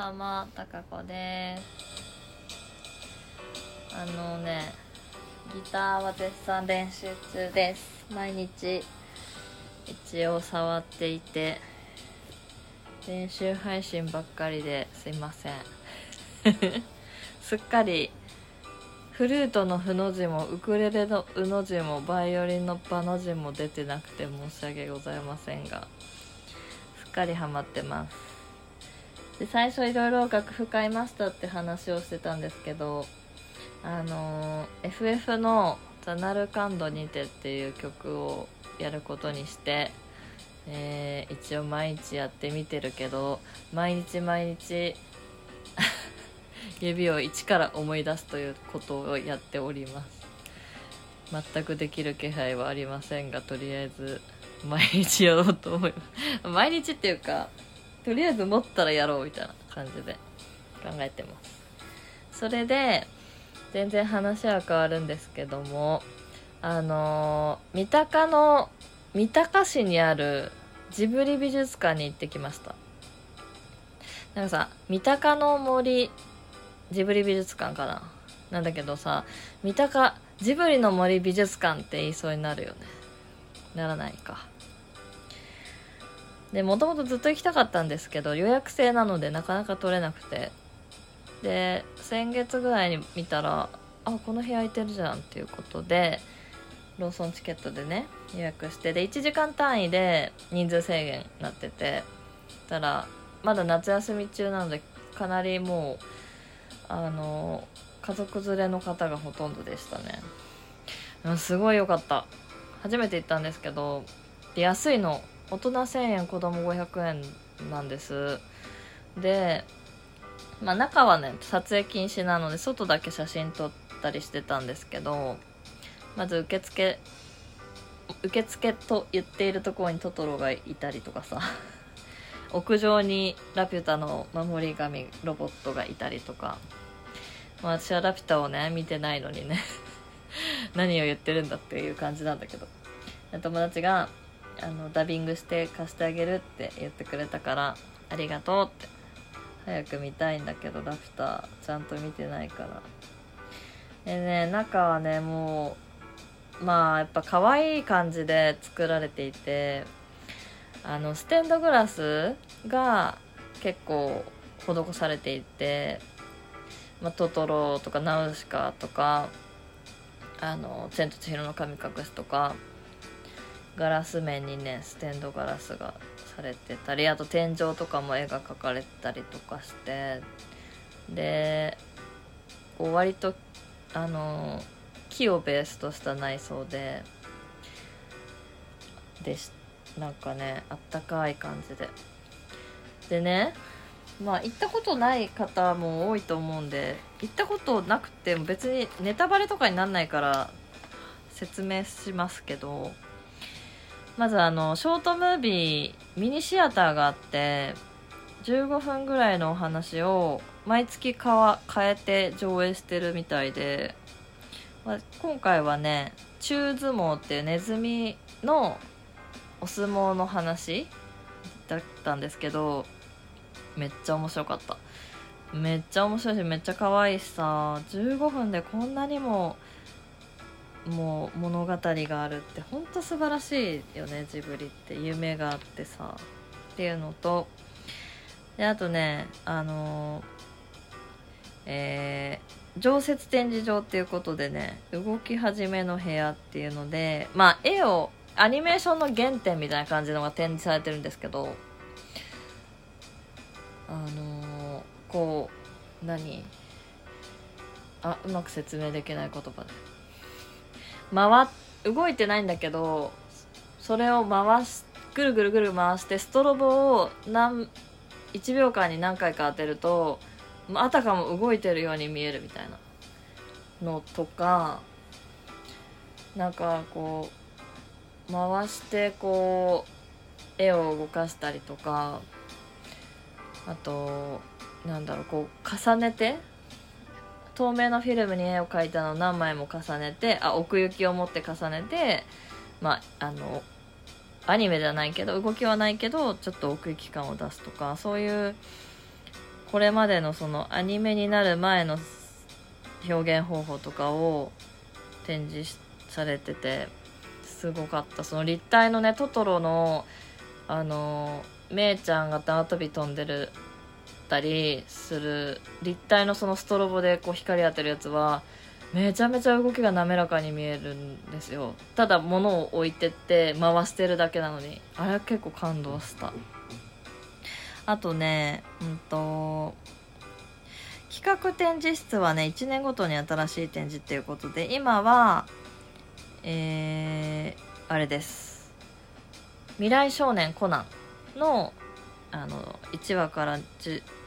どうもたかこです。あのねギターは絶賛練習中です。毎日一応触っていて練習配信ばっかりですいません。すっかりフルートの「ふ」の字もウクレレの「う」の字もバイオリンの「バ」の字も出てなくて申し訳ございませんがすっかりハマってます。で最初いろいろ楽譜買いましたって話をしてたんですけどあの FF の「ザナルカンドにて」っていう曲をやることにして、えー一応毎日やってみてるけど毎日毎日 指を一から思い出すということをやっております。全くできる気配はありませんがとりあえず毎日やろうと思います。毎日っていうかとりあえず持ったらやろうみたいな感じで考えてます。それで全然話は変わるんですけどもあのー三鷹の三鷹市にあるジブリ美術館に行ってきました。なんかさ三鷹の森ジブリ美術館かな？なんだけどさ三鷹ジブリの森美術館って言いそうになるよね。ならないか。でもともとずっと行きたかったんですけど予約制なのでなかなか取れなくて。で先月ぐらいに見たらあこの部屋空いてるじゃんっていうことでローソンチケットでね予約してで1時間単位で人数制限になっててたらまだ夏休み中なのでかなりもうあの家族連れの方がほとんどでしたね。すごい良かった。初めて行ったんですけど安いの大人1000円子供500円なんです。でまあ中はね撮影禁止なので外だけ写真撮ったりしてたんですけどまず受付受付と言っているところにトトロがいたりとかさ 屋上にラピュタの守り神ロボットがいたりとか、まあ、私はラピュタをね見てないのにね 何を言ってるんだっていう感じなんだけど。友達があのダビングして貸してあげるって言ってくれたからありがとうって。早く見たいんだけどラピュタちゃんと見てないから。でね中はねもうまあやっぱ可愛い感じで作られていてあのステンドグラスが結構施されていて、まあ、トトロとかナウシカとかあの「千と千尋の神隠し」とかガラス面にねステンドガラスがされてたりあと天井とかも絵が描かれてたりとかしてでこう割とあの木をベースとした内装ででしなんかねあったかい感じで。でねまあ行ったことない方も多いと思うんで行ったことなくても別にネタバレとかになんないから説明しますけどまずあのショートムービーミニシアターがあって15分ぐらいのお話を毎月かわ変えて上映してるみたいで、まあ、今回はね中相撲っていうネズミのお相撲の話だったんですけどめっちゃ面白かった。めっちゃ面白いしめっちゃ可愛いしさ15分でこんなにももう物語があるってほんと素晴らしいよねジブリって夢があってさ。っていうのとであとねあのえー常設展示場っていうことでね動き始めの部屋っていうのでまあ絵をアニメーションの原点みたいな感じのが展示されてるんですけどあのーこう何？あうまく説明できない言葉で。回動いてないんだけどそれを回しぐるぐるぐる回してストロボを何1秒間に何回か当てるとあたかも動いてるように見えるみたいなのとかなんかこう回してこう絵を動かしたりとかあとなんだろうこう重ねて透明なフィルムに絵を描いたのを何枚も重ねてあ奥行きを持って重ねてまああのアニメじゃないけど動きはないけどちょっと奥行き感を出すとかそういうこれまでのそのアニメになる前の表現方法とかを展示されててすごかった。その立体のねトトロのあのめいちゃんが縄跳び飛んでるたりする立体のそのストロボでこう光当てるやつはめちゃめちゃ動きが滑らかに見えるんですよ。ただ物を置いてって回してるだけなのにあれは結構感動した。あとねうんと企画展示室はね1年ごとに新しい展示っていうことで今はえー、あれです。未来少年コナンのあの1話から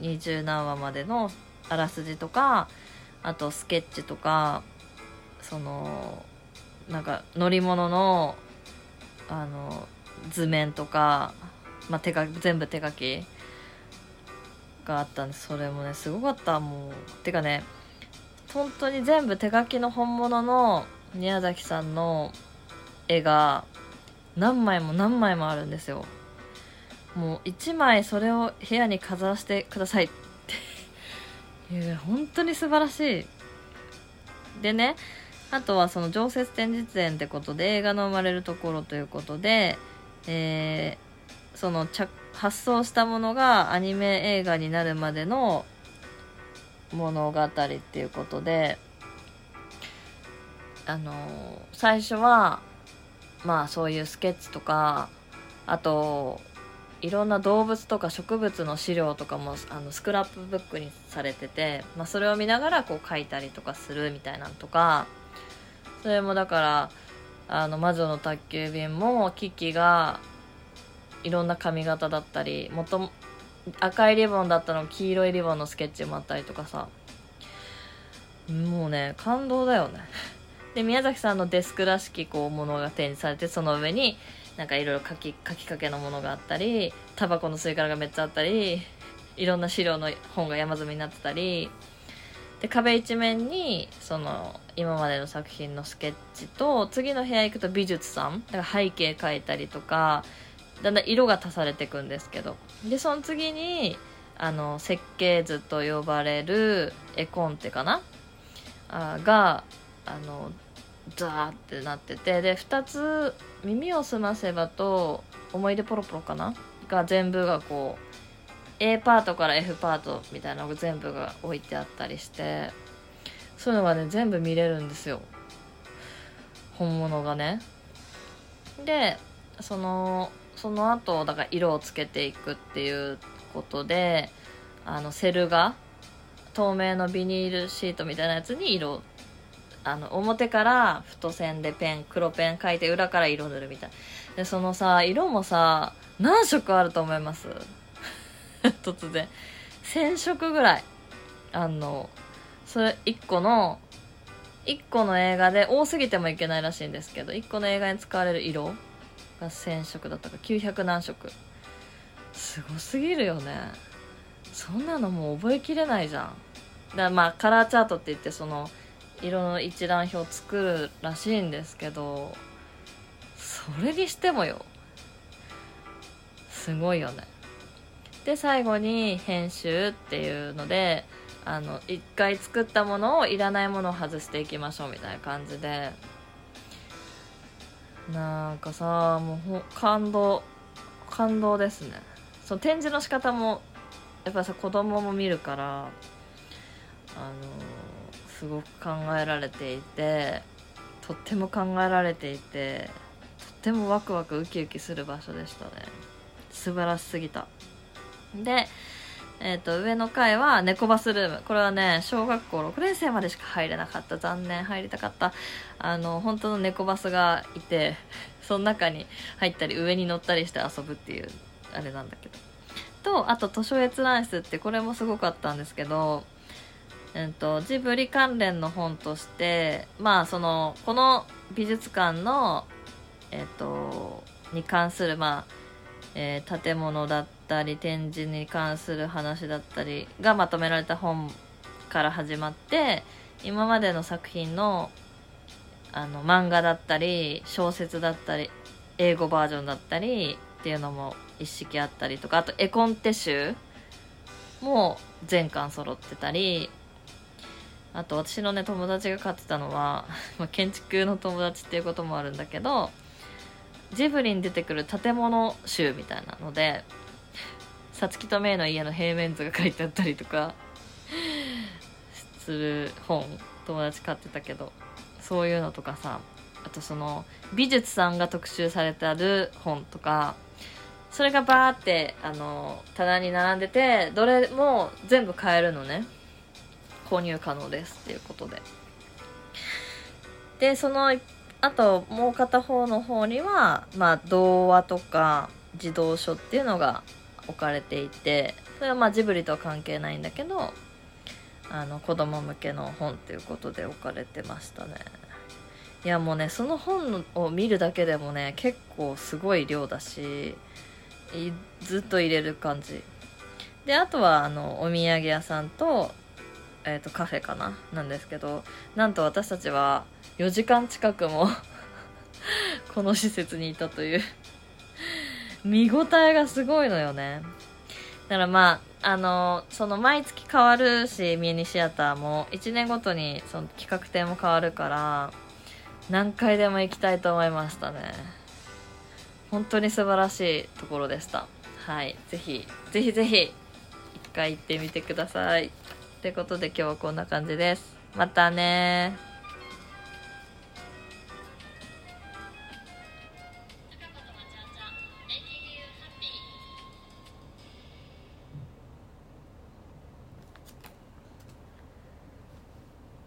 20何話までのあらすじとかあとスケッチとかそのなんか乗り物のあの図面とか、まあ、手書全部手書きがあったんでそれもねすごかった。もうてかね本当に全部手書きの本物の宮崎さんの絵が何枚も何枚もあるんですよ。もう1枚それを部屋に飾らせてくださいっていう本当に素晴らしい。でねあとはその常設展示展ってことで映画の生まれるところということで、えー、その発想したものがアニメ映画になるまでの物語っていうことであの最初はまあそういうスケッチとかあといろんな動物とか植物の資料とかもあのスクラップブックにされてて、まあ、それを見ながらこう書いたりとかするみたいなのとかそれもだからあの魔女の宅急便もキキがいろんな髪型だったりもと赤いリボンだったの黄色いリボンのスケッチもあったりとかさ。もうね感動だよね。で宮崎さんのデスクらしきこうものが展示されてその上になんかいろいろ書き書きかけのものがあったりタバコの吸い殻がめっちゃあったりいろんな資料の本が山積みになってたりで壁一面にその今までの作品のスケッチと次の部屋行くと美術さんだから背景描いたりとかだんだん色が足されていくんですけどでその次にあの設計図と呼ばれる絵コンテかな？あがあのザーってなっててで2つ「耳をすませば」と「思い出ポロポロ」かな？が全部がこう A パートから F パートみたいなのが全部が置いてあったりしてそういうのがね全部見れるんですよ。本物がね。でそのその後だから色をつけていくっていうことであのセル画透明のビニールシートみたいなやつに色をあの表から太線でペン黒ペン書いて裏から色塗るみたいでそのさ色もさ何色あると思います？突然。1000色ぐらい。あのそれ1個の1個の映画で多すぎてもいけないらしいんですけど1個の映画に使われる色が1000色だったか。900何色。すごすぎるよね。そんなのもう覚えきれないじゃん。だまあカラーチャートって言ってその色の一覧表作るらしいんですけどそれにしてもよ。すごいよね。で最後に編集っていうのであの一回作ったものをいらないものを外していきましょうみたいな感じで。なんかさもう感動感動ですね。その展示の仕方もやっぱさ子供も見るからあのすごく考えられていてとっても考えられていてとってもワクワクウキウキする場所でしたね。素晴らしすぎた。でえーと、上の階は猫バスルーム。これはね小学校6年生までしか入れなかった。残念入りたかった。あの本当の猫バスがいてその中に入ったり上に乗ったりして遊ぶっていうあれなんだけど。とあと図書閲覧室ってこれもすごかったんですけどえっと、ジブリ関連の本としてまあそのこの美術館のえっとに関するまあ、えー、建物だったり展示に関する話だったりがまとめられた本から始まって今までの作品のあの漫画だったり小説だったり英語バージョンだったりっていうのも一式あったりとかあと絵コンテ集も全巻揃ってたりあと私のね友達が飼ってたのは、まあ、建築の友達っていうこともあるんだけどジブリに出てくる建物集みたいなのでさつきとめいの家の平面図が書いてあったりとかする本友達買ってたけどそういうのとかさあとその美術さんが特集されてある本とかそれがバーってあの棚に並んでてどれも全部買えるのね。購入可能ですっていうことで。でそのあともう片方の方にはまあ童話とか児童書っていうのが置かれていてそれはまあジブリとは関係ないんだけどあの子供向けの本っていうことで置かれてましたね。いやもうねその本を見るだけでもね結構すごい量だしずっと入れる感じ。であとはあのお土産屋さんと,、えー、とカフェかな？なんですけどなんと私たちは4時間近くも この施設にいたという。見応えがすごいのよね。だからまああのその毎月変わるしミニシアターも1年ごとにその企画展も変わるから何回でも行きたいと思いましたね。本当に素晴らしいところでした。はい。ぜひぜひぜひ一回行ってみてください。ということで今日はこんな感じです。またね